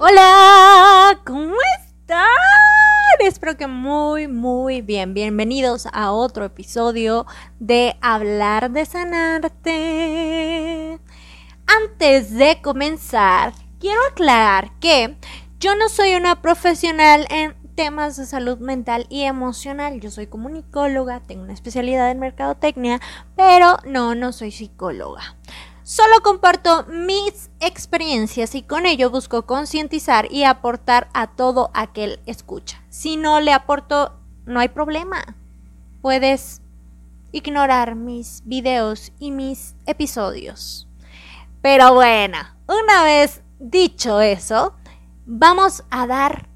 Hola, ¿cómo están? Espero que muy, muy bien. Bienvenidos a otro episodio de Hablar de Sanarte. Antes de comenzar, quiero aclarar que yo no soy una profesional en temas de salud mental y emocional. Yo soy comunicóloga, tengo una especialidad en mercadotecnia, pero no, no soy psicóloga. Solo comparto mis experiencias y con ello busco concientizar y aportar a todo aquel escucha. Si no le aporto, no hay problema. Puedes ignorar mis videos y mis episodios. Pero bueno, una vez dicho eso, vamos a dar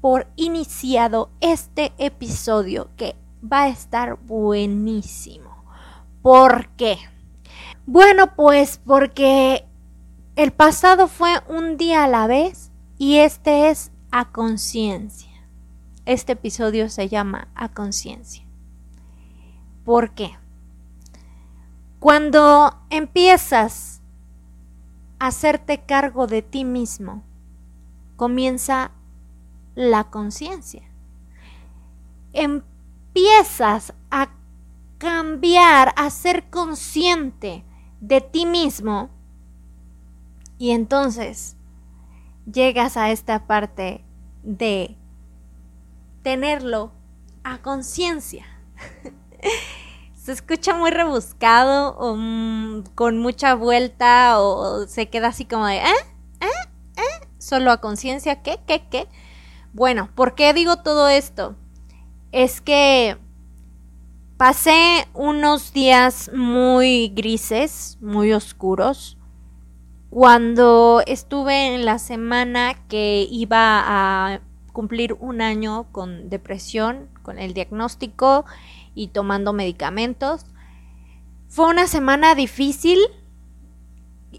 por iniciado este episodio que va a estar buenísimo. ¿Por qué? Bueno, pues porque el pasado fue un día a la vez y este es a conciencia. Este episodio se llama a conciencia. ¿Por qué? Cuando empiezas a hacerte cargo de ti mismo, comienza la conciencia. Empiezas a cambiar, a ser consciente de ti mismo y entonces llegas a esta parte de tenerlo a conciencia. se escucha muy rebuscado o mm, con mucha vuelta o se queda así como de, ¿eh? ¿eh? ¿eh? Solo a conciencia, ¿qué? ¿Qué? ¿Qué? Bueno, ¿por qué digo todo esto? Es que Pasé unos días muy grises, muy oscuros, cuando estuve en la semana que iba a cumplir un año con depresión, con el diagnóstico y tomando medicamentos. Fue una semana difícil.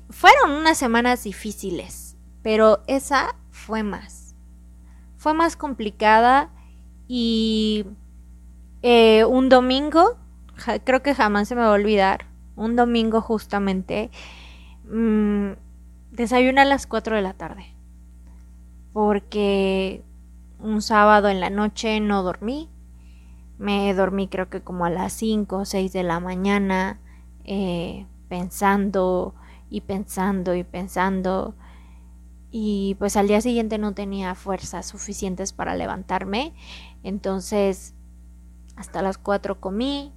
Fueron unas semanas difíciles, pero esa fue más. Fue más complicada y eh, un domingo, creo que jamás se me va a olvidar, un domingo justamente, mmm, a las 4 de la tarde. Porque un sábado en la noche no dormí. Me dormí creo que como a las 5 o 6 de la mañana, eh, pensando y pensando y pensando. Y pues al día siguiente no tenía fuerzas suficientes para levantarme. Entonces hasta las 4 comí,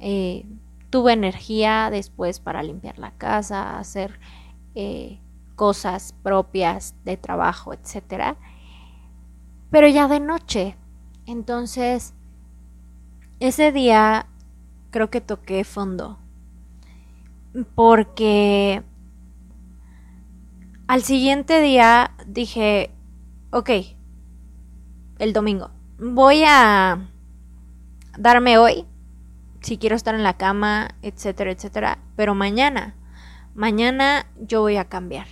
eh, tuve energía después para limpiar la casa, hacer eh, cosas propias de trabajo, etc. Pero ya de noche. Entonces, ese día creo que toqué fondo. Porque al siguiente día dije, ok, el domingo, voy a darme hoy, si quiero estar en la cama, etcétera, etcétera, pero mañana, mañana yo voy a cambiar.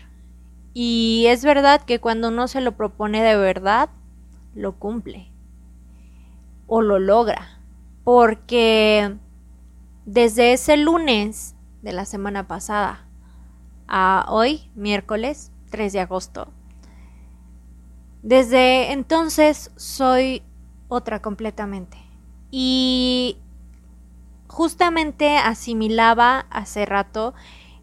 Y es verdad que cuando uno se lo propone de verdad, lo cumple o lo logra. Porque desde ese lunes de la semana pasada a hoy, miércoles 3 de agosto, desde entonces soy otra completamente. Y justamente asimilaba hace rato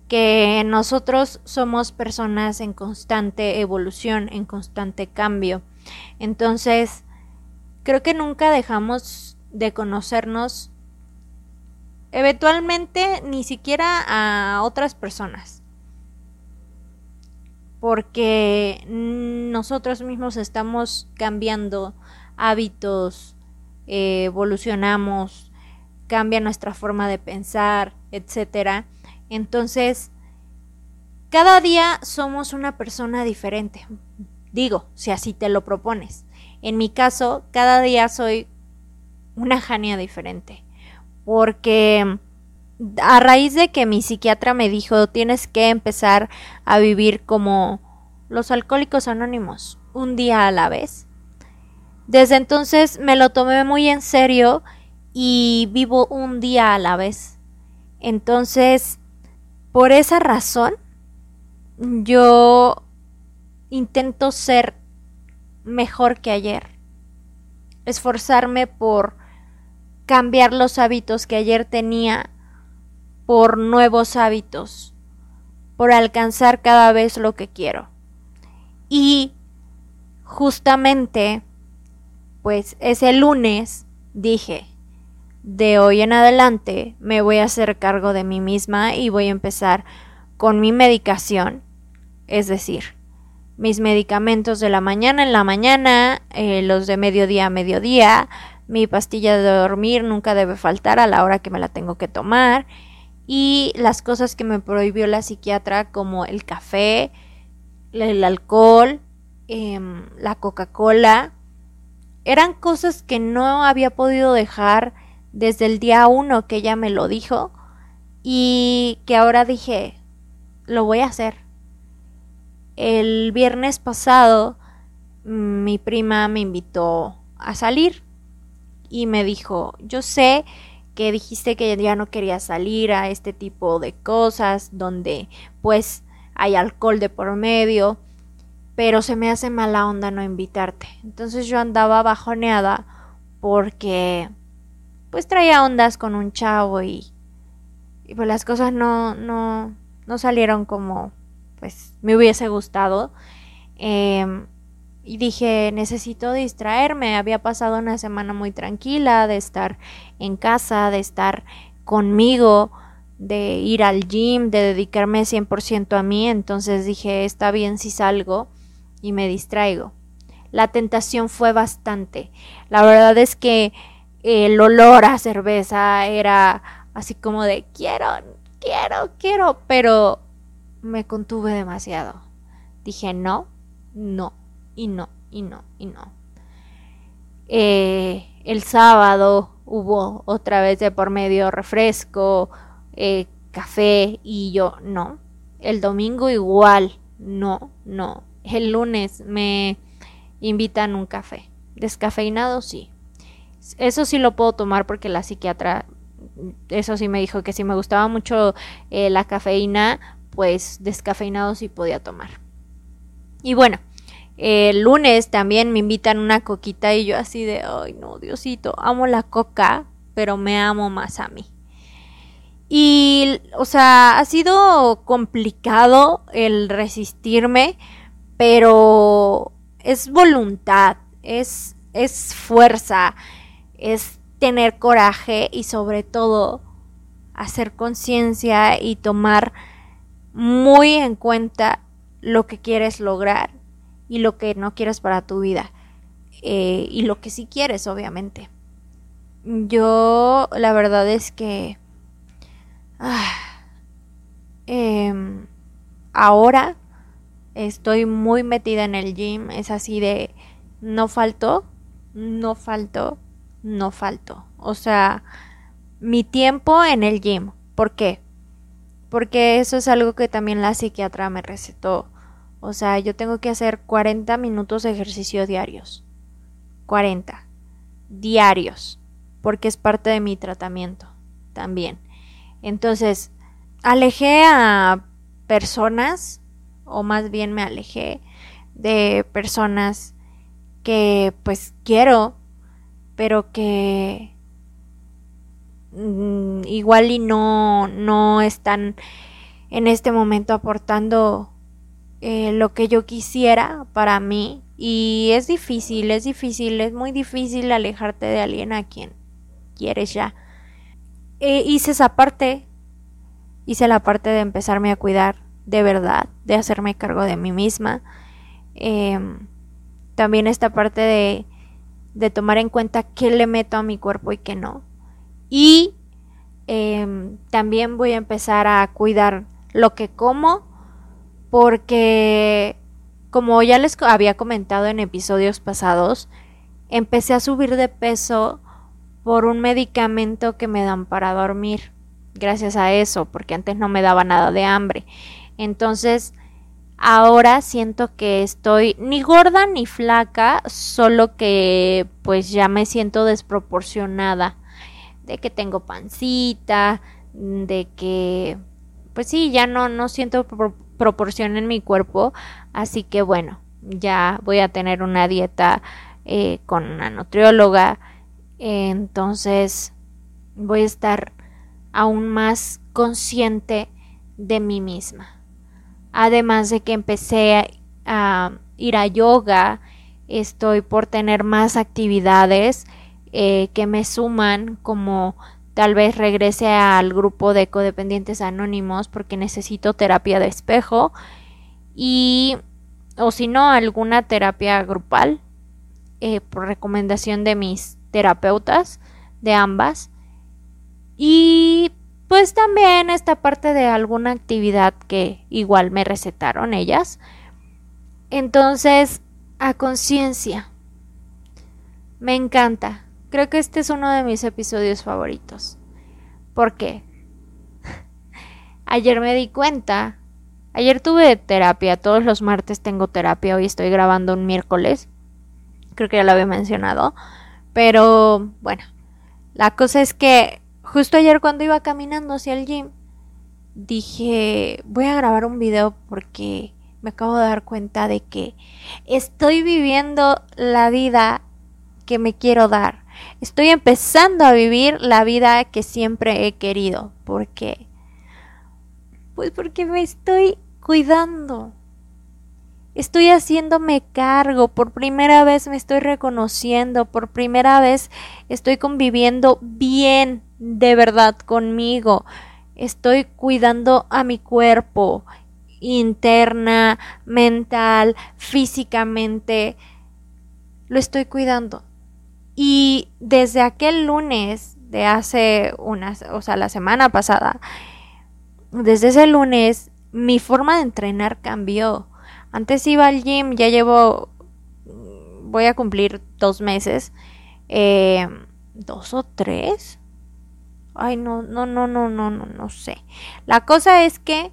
que nosotros somos personas en constante evolución, en constante cambio. Entonces, creo que nunca dejamos de conocernos eventualmente ni siquiera a otras personas. Porque nosotros mismos estamos cambiando hábitos, eh, evolucionamos, cambia nuestra forma de pensar, etcétera. Entonces, cada día somos una persona diferente. Digo, si así te lo propones. En mi caso, cada día soy una Jania diferente. Porque a raíz de que mi psiquiatra me dijo tienes que empezar a vivir como los alcohólicos anónimos, un día a la vez. Desde entonces me lo tomé muy en serio y vivo un día a la vez. Entonces, por esa razón, yo intento ser mejor que ayer. Esforzarme por cambiar los hábitos que ayer tenía por nuevos hábitos, por alcanzar cada vez lo que quiero. Y justamente, pues ese lunes dije, de hoy en adelante me voy a hacer cargo de mí misma y voy a empezar con mi medicación, es decir, mis medicamentos de la mañana en la mañana, eh, los de mediodía a mediodía, mi pastilla de dormir nunca debe faltar a la hora que me la tengo que tomar y las cosas que me prohibió la psiquiatra como el café, el alcohol, em, la Coca-Cola, eran cosas que no había podido dejar desde el día uno que ella me lo dijo y que ahora dije, lo voy a hacer. El viernes pasado mi prima me invitó a salir y me dijo, yo sé que dijiste que ya no quería salir a este tipo de cosas donde pues hay alcohol de por medio, pero se me hace mala onda no invitarte. Entonces yo andaba bajoneada porque pues traía ondas con un chavo y, y pues las cosas no, no, no salieron como pues me hubiese gustado. Eh, y dije, necesito distraerme. Había pasado una semana muy tranquila de estar en casa, de estar conmigo, de ir al gym, de dedicarme 100% a mí. Entonces dije, está bien si salgo y me distraigo. La tentación fue bastante. La verdad es que el olor a cerveza era así como de quiero, quiero, quiero, pero me contuve demasiado. Dije, no, no, y no, y no, y no. Eh, el sábado hubo otra vez de por medio refresco, eh, café y yo no. El domingo igual, no, no. El lunes me invitan un café. Descafeinado sí. Eso sí lo puedo tomar porque la psiquiatra, eso sí me dijo que si me gustaba mucho eh, la cafeína, pues descafeinado sí podía tomar. Y bueno, el lunes también me invitan una coquita y yo así de, ay no, Diosito, amo la coca, pero me amo más a mí. Y, o sea, ha sido complicado el resistirme, pero es voluntad, es, es fuerza, es tener coraje y sobre todo hacer conciencia y tomar muy en cuenta lo que quieres lograr y lo que no quieres para tu vida. Eh, y lo que sí quieres, obviamente. Yo, la verdad es que... Ah, em, ahora estoy muy metida en el gym. Es así de... No faltó, no faltó, no faltó. O sea, mi tiempo en el gym. ¿Por qué? Porque eso es algo que también la psiquiatra me recetó o sea, yo tengo que hacer 40 minutos de ejercicio diarios. 40. Diarios. Porque es parte de mi tratamiento también. Entonces, alejé a personas, o más bien me alejé de personas que pues quiero, pero que mm, igual y no, no están en este momento aportando eh, lo que yo quisiera para mí y es difícil, es difícil, es muy difícil alejarte de alguien a quien quieres ya. Eh, hice esa parte, hice la parte de empezarme a cuidar de verdad, de hacerme cargo de mí misma. Em, también esta parte de, de tomar en cuenta qué le meto a mi cuerpo y qué no. Y em, también voy a empezar a cuidar lo que como porque como ya les había comentado en episodios pasados, empecé a subir de peso por un medicamento que me dan para dormir. Gracias a eso, porque antes no me daba nada de hambre. Entonces, ahora siento que estoy ni gorda ni flaca, solo que pues ya me siento desproporcionada. De que tengo pancita, de que pues sí, ya no, no siento proporción en mi cuerpo. Así que bueno, ya voy a tener una dieta eh, con una nutrióloga entonces voy a estar aún más consciente de mí misma. Además de que empecé a, ir a yoga, estoy por tener más actividades eh, que me suman como tal vez regrese al grupo de codependientes anónimos porque necesito terapia de espejo y o si no alguna terapia grupal eh, por recomendación de mis terapeutas de ambas. Y pues también esta parte de alguna actividad que igual me recetaron ellas. Entonces, a conciencia. Me encanta. Creo que este es uno de mis episodios favoritos. ¿Por qué? Ayer me di cuenta. Ayer tuve terapia. Todos los martes tengo terapia. Hoy estoy grabando un miércoles. Creo que ya lo había mencionado. Pero bueno, la cosa es que justo ayer cuando iba caminando hacia el gym, dije, voy a grabar un video porque me acabo de dar cuenta de que estoy viviendo la vida que me quiero dar. Estoy empezando a vivir la vida que siempre he querido. ¿Por qué? Pues porque me estoy cuidando. Estoy haciéndome cargo, por primera vez me estoy reconociendo, por primera vez estoy conviviendo bien de verdad conmigo. Estoy cuidando a mi cuerpo interna, mental, físicamente. Lo estoy cuidando. Y desde aquel lunes de hace unas, o sea, la semana pasada, desde ese lunes mi forma de entrenar cambió antes iba al gym, ya llevo, voy a cumplir dos meses, eh, dos o tres. Ay, no, no, no, no, no, no, no sé. La cosa es que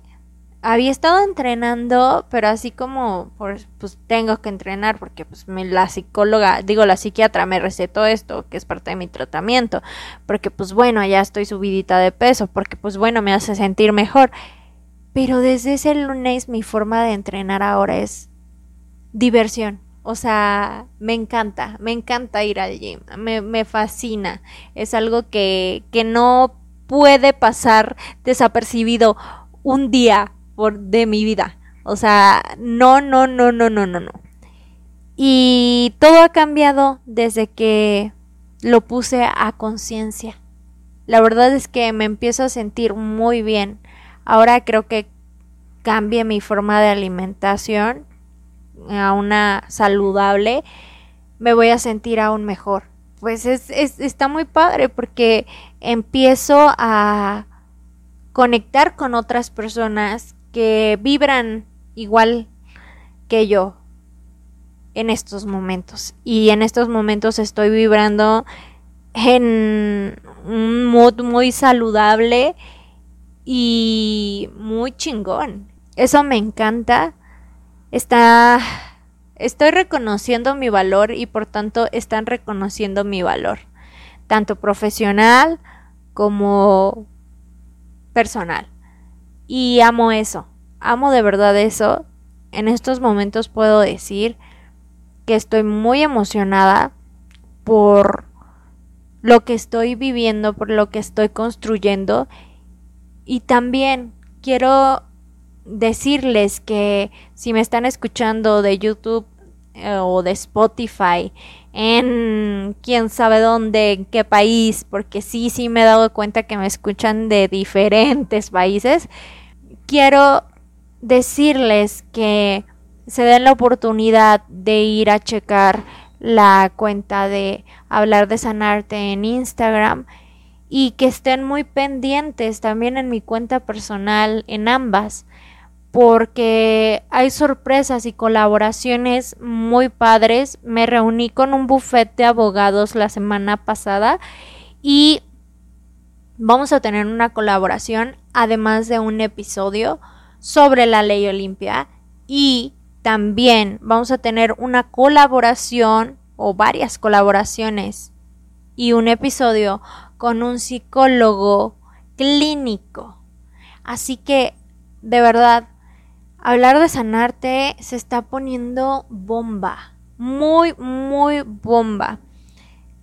había estado entrenando, pero así como, pues, tengo que entrenar porque pues la psicóloga, digo la psiquiatra me recetó esto, que es parte de mi tratamiento, porque pues bueno, ya estoy subidita de peso, porque pues bueno, me hace sentir mejor. Pero desde ese lunes mi forma de entrenar ahora es diversión. O sea, me encanta, me encanta ir al gym, me, me fascina. Es algo que, que no puede pasar desapercibido un día por, de mi vida. O sea, no, no, no, no, no, no, no. Y todo ha cambiado desde que lo puse a conciencia. La verdad es que me empiezo a sentir muy bien. Ahora creo que cambie mi forma de alimentación a una saludable, me voy a sentir aún mejor. Pues es, está muy padre porque empiezo a conectar con otras personas que vibran igual que yo en estos momentos. Y en estos momentos estoy vibrando en un mood muy saludable y muy chingón. Eso me encanta. Está estoy reconociendo mi valor y por tanto están reconociendo mi valor, tanto profesional como personal. Y amo eso. Amo de verdad eso. En estos momentos puedo decir que estoy muy emocionada por lo que estoy viviendo, por lo que estoy construyendo y también quiero decirles que si me están escuchando de YouTube eh, o de Spotify en quién sabe dónde, en qué país, porque sí, sí me he dado cuenta que me escuchan de diferentes países, quiero decirles que se den la oportunidad de ir a checar la cuenta de hablar de sanarte en Instagram y que estén muy pendientes también en mi cuenta personal, en ambas, porque hay sorpresas y colaboraciones muy padres. Me reuní con un buffet de abogados la semana pasada y vamos a tener una colaboración, además de un episodio sobre la ley Olimpia y también vamos a tener una colaboración o varias colaboraciones y un episodio con un psicólogo clínico. Así que, de verdad, hablar de sanarte se está poniendo bomba. Muy, muy bomba.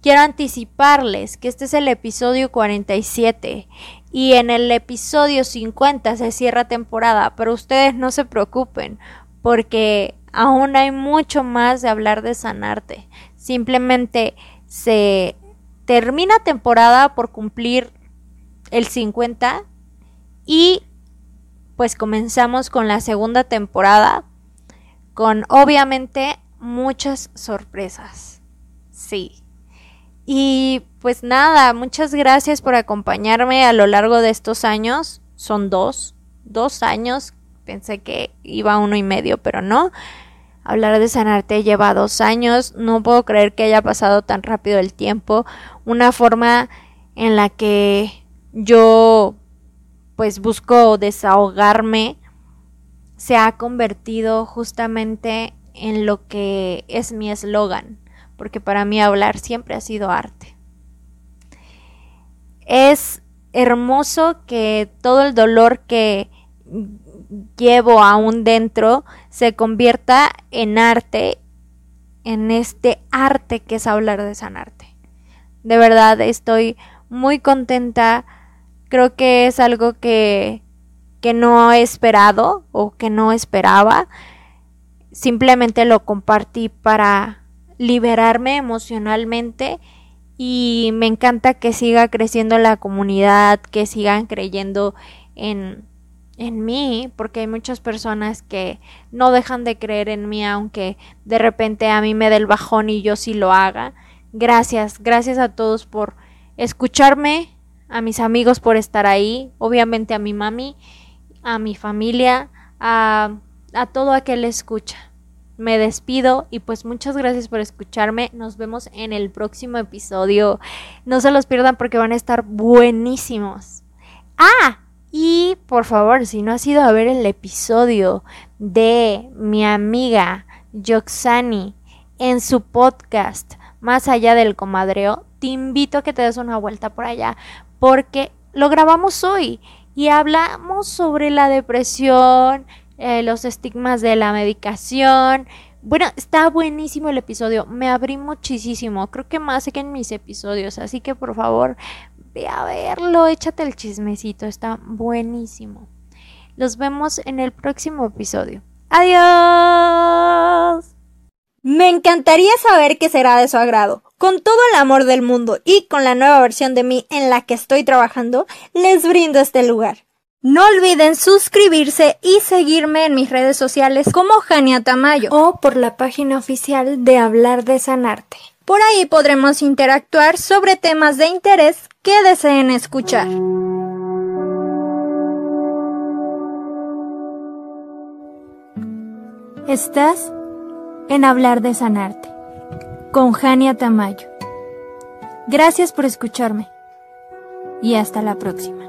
Quiero anticiparles que este es el episodio 47 y en el episodio 50 se cierra temporada, pero ustedes no se preocupen porque aún hay mucho más de hablar de sanarte. Simplemente se termina temporada por cumplir el 50 y pues comenzamos con la segunda temporada con obviamente muchas sorpresas. Sí. Y pues nada, muchas gracias por acompañarme a lo largo de estos años. Son dos, dos años. Pensé que iba uno y medio, pero no. Hablar de sanarte lleva dos años. No puedo creer que haya pasado tan rápido el tiempo. Una forma en la que yo pues busco desahogarme se ha convertido justamente en lo que es mi eslogan porque para mí hablar siempre ha sido arte. Es hermoso que todo el dolor que llevo aún dentro se convierta en arte, en este arte que es hablar de sanarte. De verdad estoy muy contenta, creo que es algo que, que no he esperado o que no esperaba, simplemente lo compartí para liberarme emocionalmente y me encanta que siga creciendo la comunidad, que sigan creyendo en, en mí, porque hay muchas personas que no dejan de creer en mí, aunque de repente a mí me dé el bajón y yo sí lo haga. Gracias, gracias a todos por escucharme, a mis amigos por estar ahí, obviamente a mi mami, a mi familia, a, a todo aquel escucha me despido y pues muchas gracias por escucharme. Nos vemos en el próximo episodio. No se los pierdan porque van a estar buenísimos. Ah, y por favor, si no has ido a ver el episodio de mi amiga Yoxani en su podcast Más allá del comadreo, te invito a que te des una vuelta por allá porque lo grabamos hoy y hablamos sobre la depresión, eh, los estigmas de la medicación. Bueno, está buenísimo el episodio. Me abrí muchísimo. Creo que más que en mis episodios. Así que por favor, ve a verlo. Échate el chismecito. Está buenísimo. Los vemos en el próximo episodio. Adiós. Me encantaría saber qué será de su agrado. Con todo el amor del mundo y con la nueva versión de mí en la que estoy trabajando, les brindo este lugar. No olviden suscribirse y seguirme en mis redes sociales como Jania Tamayo o por la página oficial de Hablar de Sanarte. Por ahí podremos interactuar sobre temas de interés que deseen escuchar. Estás en Hablar de Sanarte con Jania Tamayo. Gracias por escucharme y hasta la próxima.